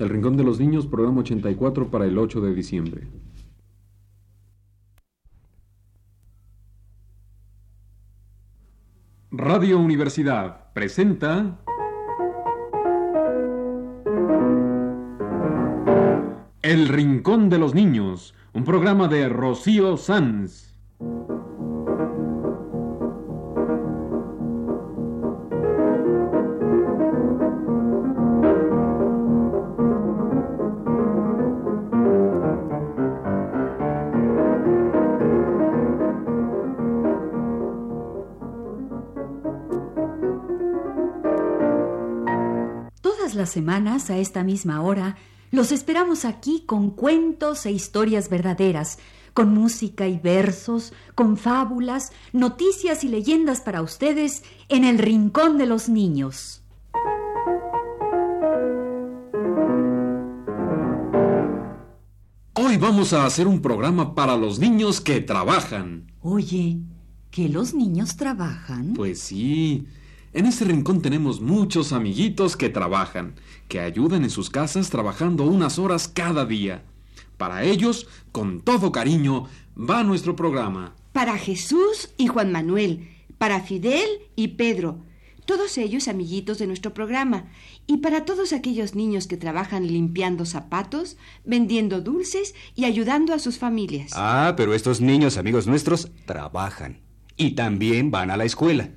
El Rincón de los Niños, programa 84 para el 8 de diciembre. Radio Universidad presenta El Rincón de los Niños, un programa de Rocío Sanz. Semanas, a esta misma hora, los esperamos aquí con cuentos e historias verdaderas, con música y versos, con fábulas, noticias y leyendas para ustedes en el Rincón de los Niños. Hoy vamos a hacer un programa para los niños que trabajan. Oye, ¿que los niños trabajan? Pues sí. En este rincón tenemos muchos amiguitos que trabajan, que ayudan en sus casas trabajando unas horas cada día. Para ellos, con todo cariño, va nuestro programa. Para Jesús y Juan Manuel, para Fidel y Pedro, todos ellos amiguitos de nuestro programa, y para todos aquellos niños que trabajan limpiando zapatos, vendiendo dulces y ayudando a sus familias. Ah, pero estos niños, amigos nuestros, trabajan. Y también van a la escuela.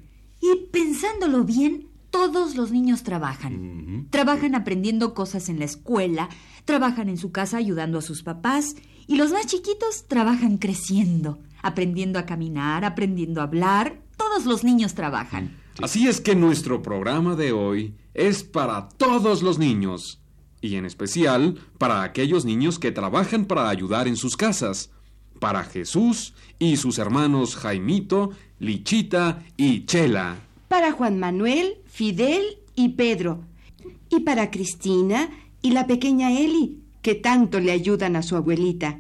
Y pensándolo bien, todos los niños trabajan. Trabajan aprendiendo cosas en la escuela, trabajan en su casa ayudando a sus papás, y los más chiquitos trabajan creciendo, aprendiendo a caminar, aprendiendo a hablar. Todos los niños trabajan. Así es que nuestro programa de hoy es para todos los niños, y en especial para aquellos niños que trabajan para ayudar en sus casas, para Jesús y sus hermanos Jaimito, Lichita y Chela. Para Juan Manuel, Fidel y Pedro. Y para Cristina y la pequeña Eli, que tanto le ayudan a su abuelita.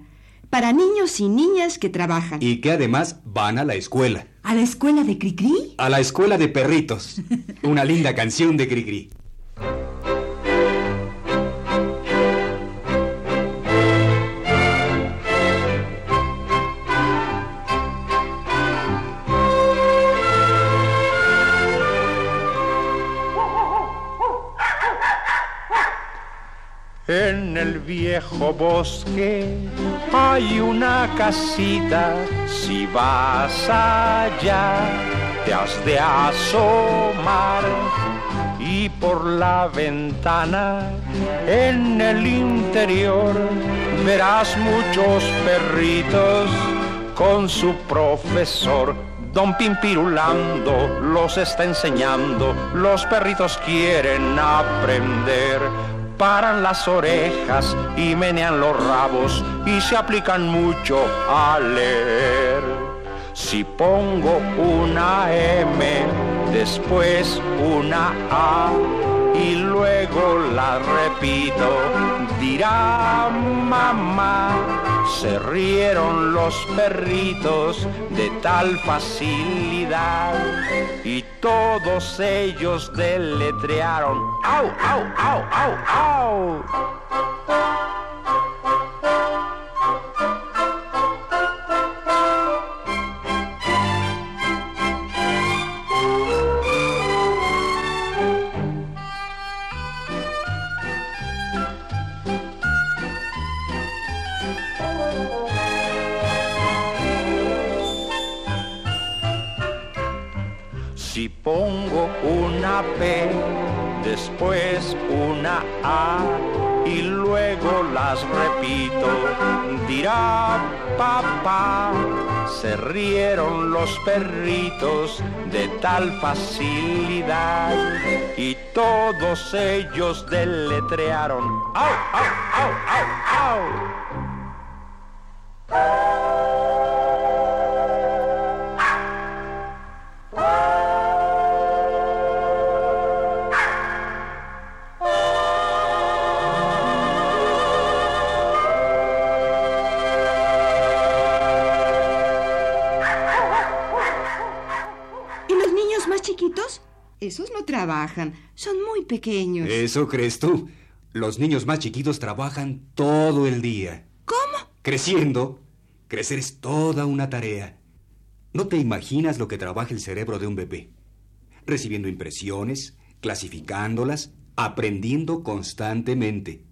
Para niños y niñas que trabajan. Y que además van a la escuela. ¿A la escuela de Cricri? A la escuela de perritos. Una linda canción de Cricri. En el viejo bosque hay una casita, si vas allá te has de asomar. Y por la ventana en el interior verás muchos perritos con su profesor. Don Pimpirulando los está enseñando, los perritos quieren aprender paran las orejas y menean los rabos y se aplican mucho a leer. Si pongo una M, después una A y luego la repito, dirá mamá. Se rieron los perritos de tal facilidad y todos ellos deletrearon ¡Au, au, au, au, au! Después una A y luego las repito, dirá papá. Se rieron los perritos de tal facilidad y todos ellos deletrearon. ¡Au, au, au, au! Trabajan, son muy pequeños. ¿Eso crees tú? Los niños más chiquitos trabajan todo el día. ¿Cómo? Creciendo, crecer es toda una tarea. No te imaginas lo que trabaja el cerebro de un bebé. Recibiendo impresiones, clasificándolas, aprendiendo constantemente.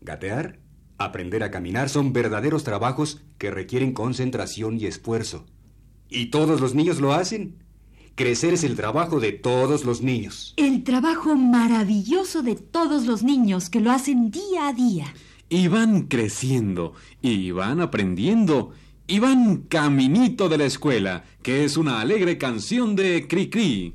Gatear, aprender a caminar son verdaderos trabajos que requieren concentración y esfuerzo. Y todos los niños lo hacen. Crecer es el trabajo de todos los niños. El trabajo maravilloso de todos los niños que lo hacen día a día. Y van creciendo, y van aprendiendo, y van caminito de la escuela, que es una alegre canción de Cri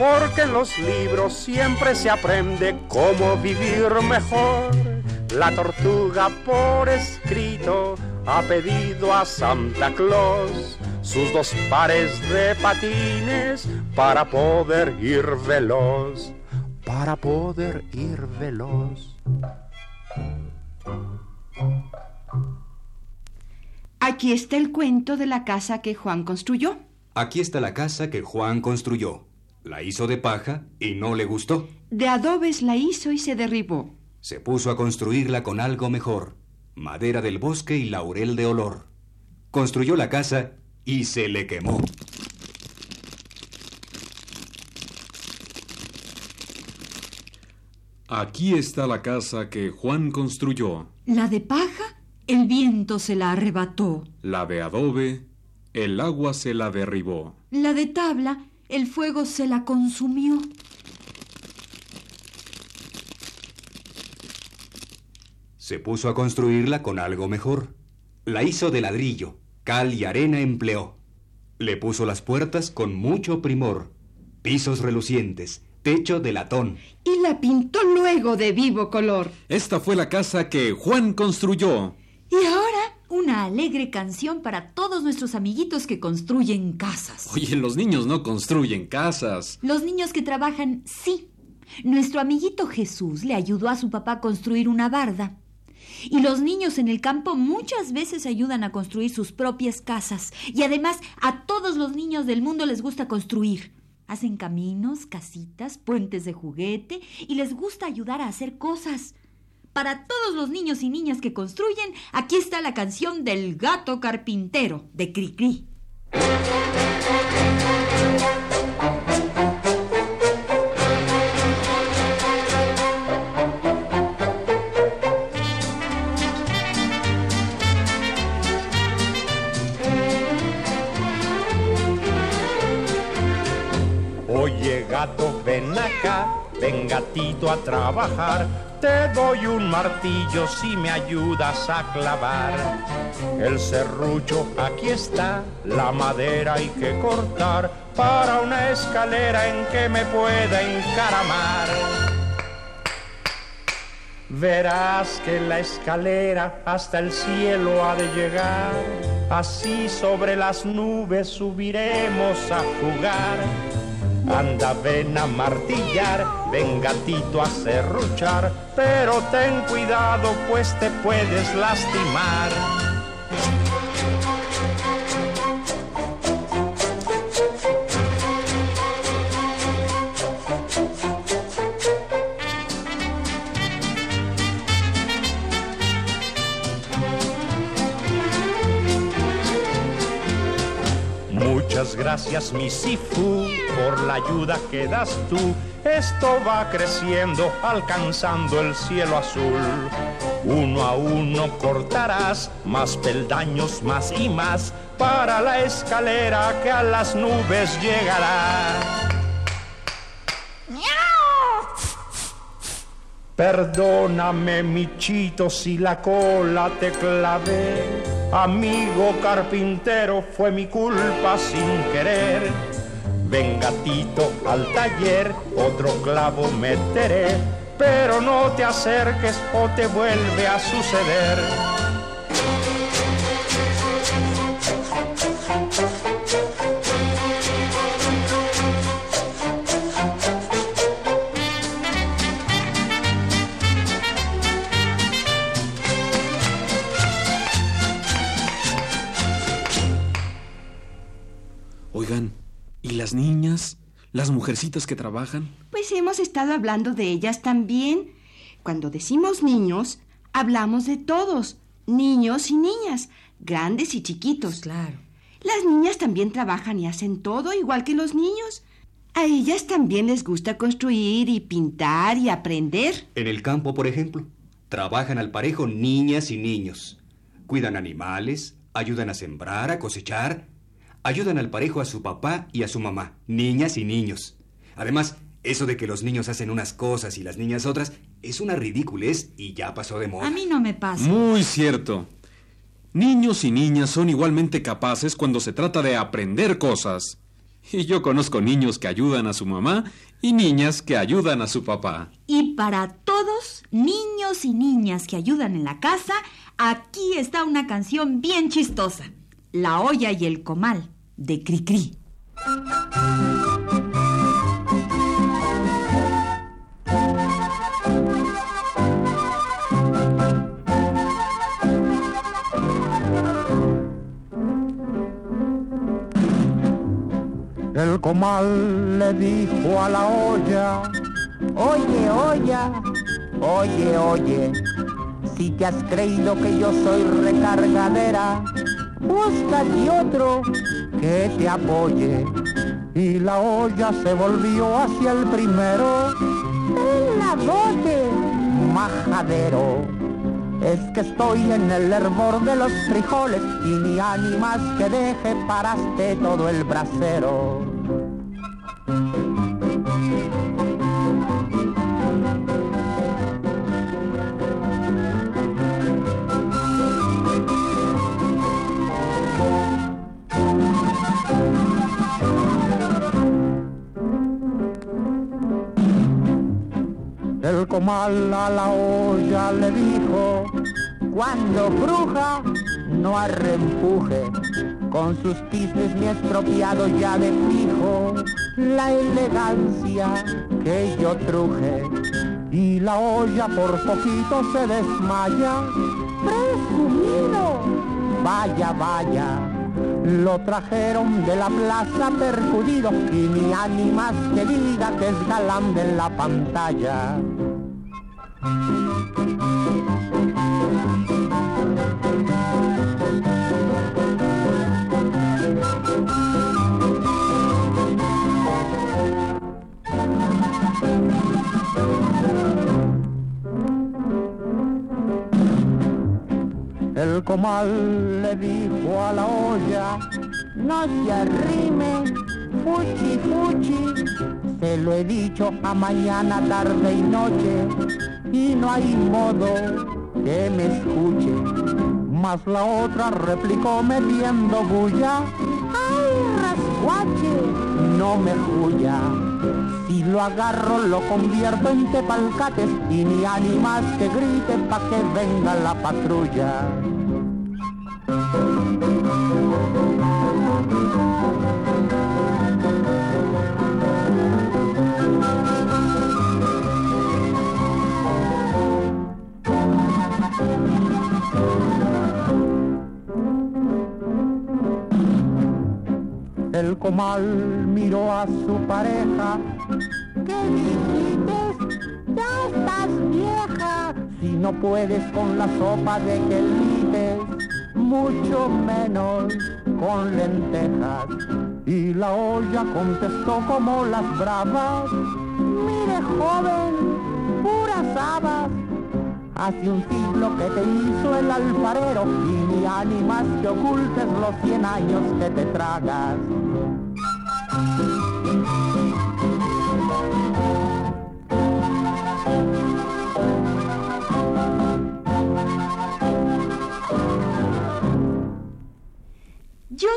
porque en los libros siempre se aprende cómo vivir mejor. La tortuga por escrito ha pedido a Santa Claus sus dos pares de patines para poder ir veloz, para poder ir veloz. Aquí está el cuento de la casa que Juan construyó. Aquí está la casa que Juan construyó. La hizo de paja y no le gustó. De adobes la hizo y se derribó. Se puso a construirla con algo mejor. Madera del bosque y laurel de olor. Construyó la casa y se le quemó. Aquí está la casa que Juan construyó. La de paja, el viento se la arrebató. La de adobe, el agua se la derribó. La de tabla, el fuego se la consumió. Se puso a construirla con algo mejor. La hizo de ladrillo, cal y arena empleó. Le puso las puertas con mucho primor, pisos relucientes, techo de latón. Y la pintó luego de vivo color. Esta fue la casa que Juan construyó. Una alegre canción para todos nuestros amiguitos que construyen casas. Oye, los niños no construyen casas. Los niños que trabajan, sí. Nuestro amiguito Jesús le ayudó a su papá a construir una barda. Y los niños en el campo muchas veces ayudan a construir sus propias casas. Y además a todos los niños del mundo les gusta construir. Hacen caminos, casitas, puentes de juguete y les gusta ayudar a hacer cosas. Para todos los niños y niñas que construyen, aquí está la canción del gato carpintero de Cricri. Oye gato, ven acá ven gatito a trabajar. Te doy un martillo si me ayudas a clavar. El serrucho aquí está, la madera hay que cortar para una escalera en que me pueda encaramar. Verás que la escalera hasta el cielo ha de llegar, así sobre las nubes subiremos a jugar. Anda, ven a martillar, ven gatito a serruchar, pero ten cuidado pues te puedes lastimar. Gracias, mi Sifu, por la ayuda que das tú. Esto va creciendo, alcanzando el cielo azul. Uno a uno cortarás más peldaños, más y más, para la escalera que a las nubes llegará. Perdóname, Michito, si la cola te clavé. Amigo carpintero, fue mi culpa sin querer. Ven gatito al taller, otro clavo meteré, pero no te acerques o te vuelve a suceder. ¿Las mujercitas que trabajan? Pues hemos estado hablando de ellas también. Cuando decimos niños, hablamos de todos, niños y niñas, grandes y chiquitos. Claro. Las niñas también trabajan y hacen todo igual que los niños. A ellas también les gusta construir y pintar y aprender. En el campo, por ejemplo, trabajan al parejo niñas y niños. Cuidan animales, ayudan a sembrar, a cosechar, ayudan al parejo a su papá y a su mamá, niñas y niños. Además, eso de que los niños hacen unas cosas y las niñas otras es una ridiculez y ya pasó de moda. A mí no me pasa. Muy cierto. Niños y niñas son igualmente capaces cuando se trata de aprender cosas. Y yo conozco niños que ayudan a su mamá y niñas que ayudan a su papá. Y para todos, niños y niñas que ayudan en la casa, aquí está una canción bien chistosa. La olla y el comal, de Cricri. El comal le dijo a la olla, oye, olla, oye, oye, si te has creído que yo soy recargadera, búscate otro que te apoye. Y la olla se volvió hacia el primero, en la bote, majadero. Es que estoy en el hervor de los frijoles y ni ánimas que deje paraste todo el brasero. Comal a la olla le dijo, cuando bruja no arrempuje, con sus tisnes me he estropeado ya de fijo la elegancia que yo truje. Y la olla por poquito se desmaya, presumido, vaya, vaya. Lo trajeron de la plaza percudido y ni ánimas que diga que es galán de la pantalla. El comal le dijo a la olla, no se arrime, fuchi fuchi, Se lo he dicho a mañana, tarde y noche, y no hay modo que me escuche. Mas la otra replicó metiendo bulla, ¡ay, rascuache! No me juya. Si lo agarro lo convierto en tepalcates y ni animas que grite pa' que venga la patrulla. Comal miró a su pareja. ¿Qué dijiste? Ya estás vieja. Si no puedes con la sopa de quelites, mucho menos con lentejas. Y la olla contestó como las bravas. Mire, joven, puras habas. Hace un siglo que te hizo el alfarero y ni animas que ocultes los cien años que te tragas. Yo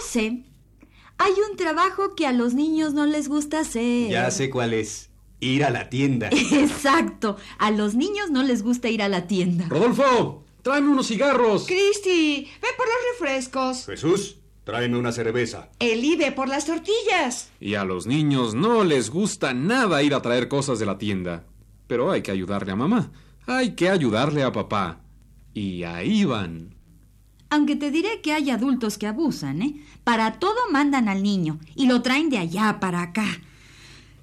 sé. Hay un trabajo que a los niños no les gusta hacer. Ya sé cuál es. Ir a la tienda. Exacto. A los niños no les gusta ir a la tienda. Rodolfo, tráeme unos cigarros. Cristi, ve por los refrescos. Jesús, tráeme una cerveza. Eli, ve por las tortillas. Y a los niños no les gusta nada ir a traer cosas de la tienda. Pero hay que ayudarle a mamá. Hay que ayudarle a papá. Y ahí van. Aunque te diré que hay adultos que abusan, ¿eh? Para todo mandan al niño y lo traen de allá para acá.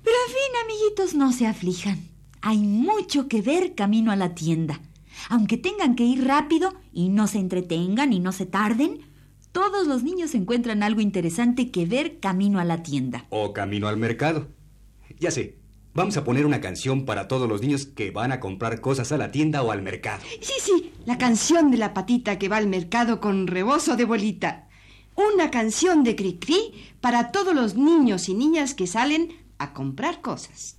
Pero en fin, amiguitos, no se aflijan. Hay mucho que ver camino a la tienda. Aunque tengan que ir rápido y no se entretengan y no se tarden, todos los niños encuentran algo interesante que ver camino a la tienda. O camino al mercado. Ya sé, vamos a poner una canción para todos los niños que van a comprar cosas a la tienda o al mercado. Sí, sí, la canción de la patita que va al mercado con rebozo de bolita. Una canción de Cricri para todos los niños y niñas que salen a comprar cosas.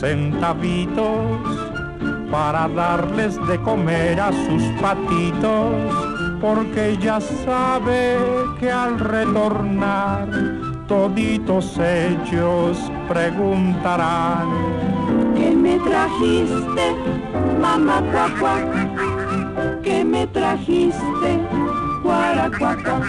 centavitos para darles de comer a sus patitos, porque ya sabe que al retornar toditos ellos preguntarán. ¿Qué me trajiste, mamá cuacua? ¿Qué me trajiste, guaracuaca?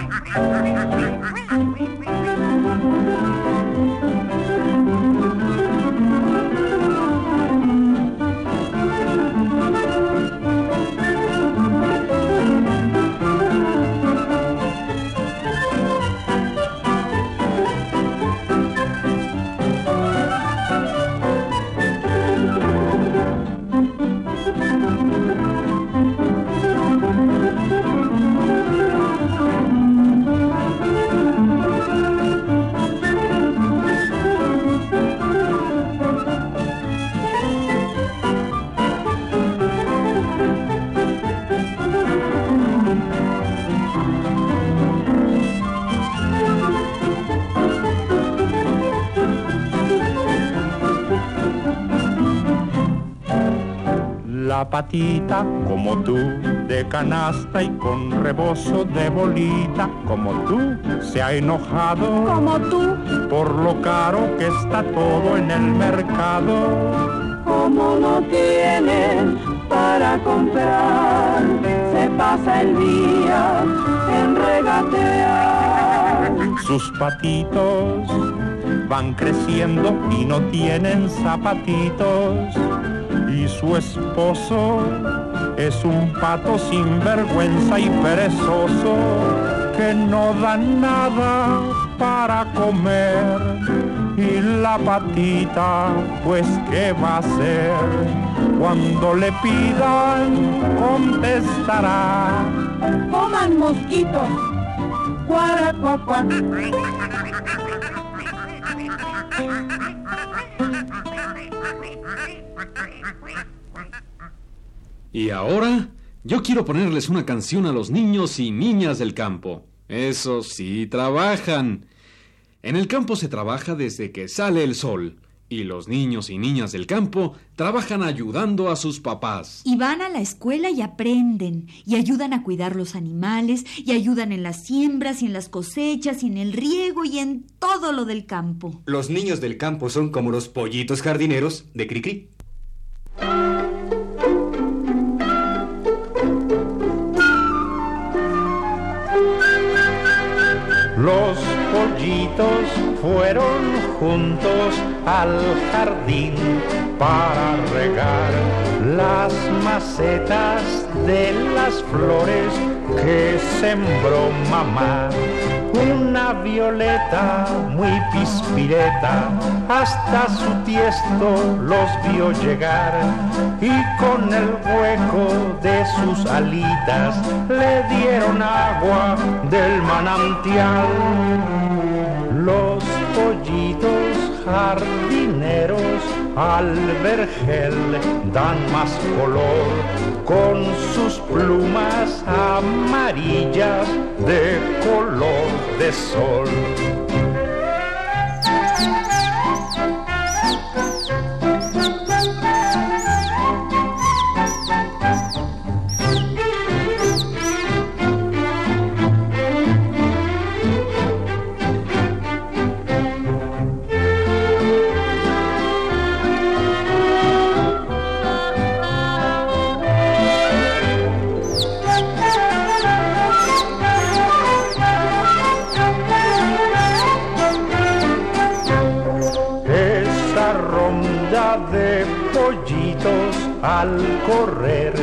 Patita, como tú, de canasta y con rebozo de bolita, como tú, se ha enojado Como tú, por lo caro que está todo en el mercado. como no tienes para comprar, se pasa el día en regatear. Sus patitos van creciendo y no tienen zapatitos. Y su esposo es un pato sin vergüenza y perezoso que no da nada para comer. Y la patita, pues ¿qué va a hacer? Cuando le pidan, contestará. Coman mosquitos. Cuara, Y ahora yo quiero ponerles una canción a los niños y niñas del campo. Eso sí, trabajan. En el campo se trabaja desde que sale el sol. Y los niños y niñas del campo trabajan ayudando a sus papás. Y van a la escuela y aprenden, y ayudan a cuidar los animales, y ayudan en las siembras, y en las cosechas, y en el riego, y en todo lo del campo. Los niños del campo son como los pollitos jardineros de Cricri. Los pollitos fueron juntos al jardín para regar las macetas de las flores que sembró mamá. Una violeta muy pispireta hasta su tiesto los vio llegar y con el hueco de sus alitas le dieron agua del manantial. Los pollitos jardineros al vergel dan más color con sus plumas amarillas de color de sol. De pollitos al correr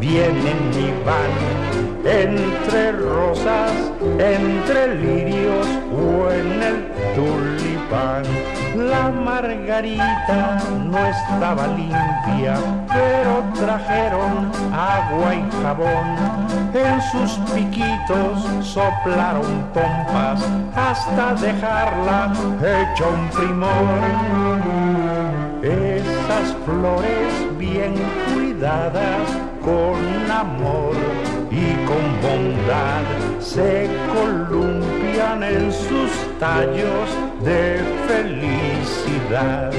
vienen y van entre rosas, entre lirios o en el tulipán. La margarita no estaba limpia, pero trajeron agua y jabón. En sus piquitos soplaron pompas hasta dejarla hecha un primor. Esas flores bien cuidadas con amor y con bondad se columpian en sus tallos de felicidad.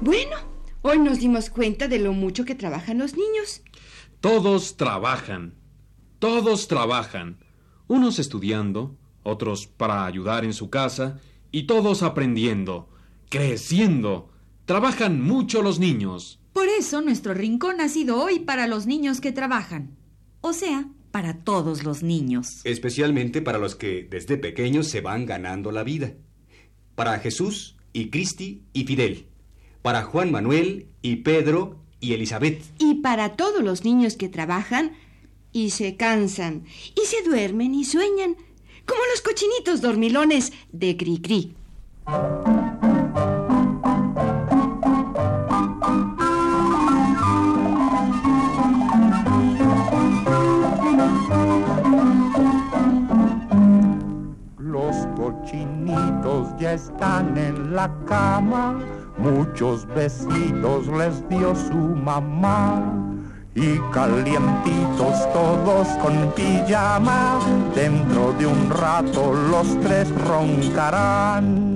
Bueno, hoy nos dimos cuenta de lo mucho que trabajan los niños. Todos trabajan. Todos trabajan. Unos estudiando, otros para ayudar en su casa, y todos aprendiendo, creciendo. Trabajan mucho los niños. Por eso nuestro rincón ha sido hoy para los niños que trabajan. O sea, para todos los niños. Especialmente para los que desde pequeños se van ganando la vida. Para Jesús y Cristi y Fidel. Para Juan Manuel y Pedro y Elizabeth. Y para todos los niños que trabajan y se cansan, y se duermen y sueñan, como los cochinitos dormilones de Cricri. Los cochinitos ya están en la cama, muchos besitos les dio su mamá. Y calientitos todos con pijama, dentro de un rato los tres roncarán.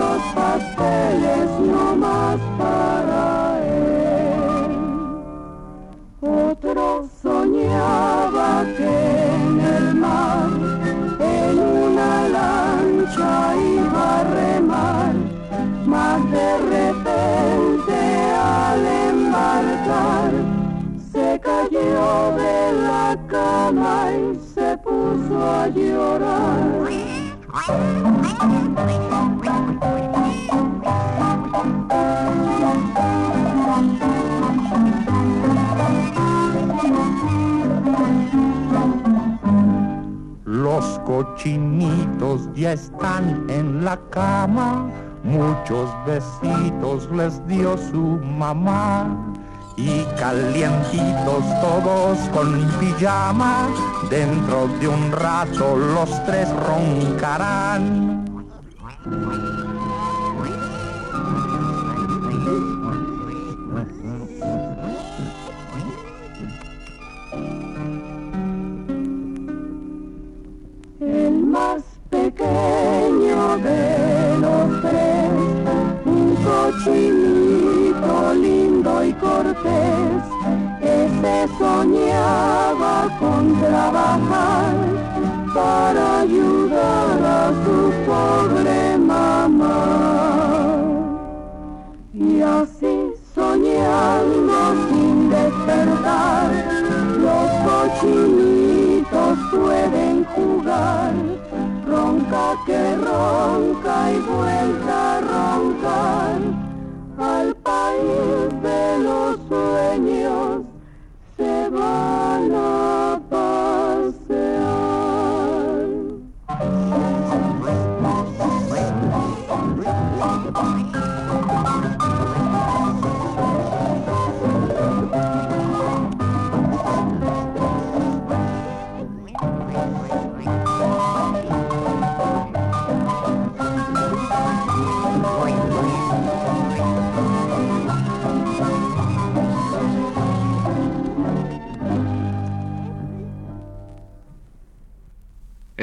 Quinientos pasteles no más para él. Otro soñaba que en el mar, en una lancha iba a remar, mas de repente al embarcar se cayó de la cama y se puso a llorar. Cochinitos ya están en la cama, muchos besitos les dio su mamá. Y calientitos todos con pijama, dentro de un rato los tres roncarán. Ese soñaba con trabajar para ayudar a su pobre mamá. Y así soñando sin despertar, los cochinitos pueden jugar. Ronca que ronca y vuelta a roncar. Al país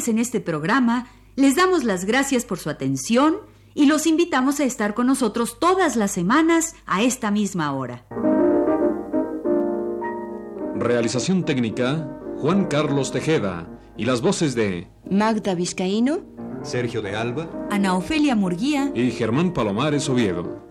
Participantes en este programa les damos las gracias por su atención y los invitamos a estar con nosotros todas las semanas a esta misma hora. Realización técnica, Juan Carlos Tejeda. Y las voces de Magda Vizcaíno, Sergio de Alba. Ana Ofelia Murguía y Germán Palomares Oviedo.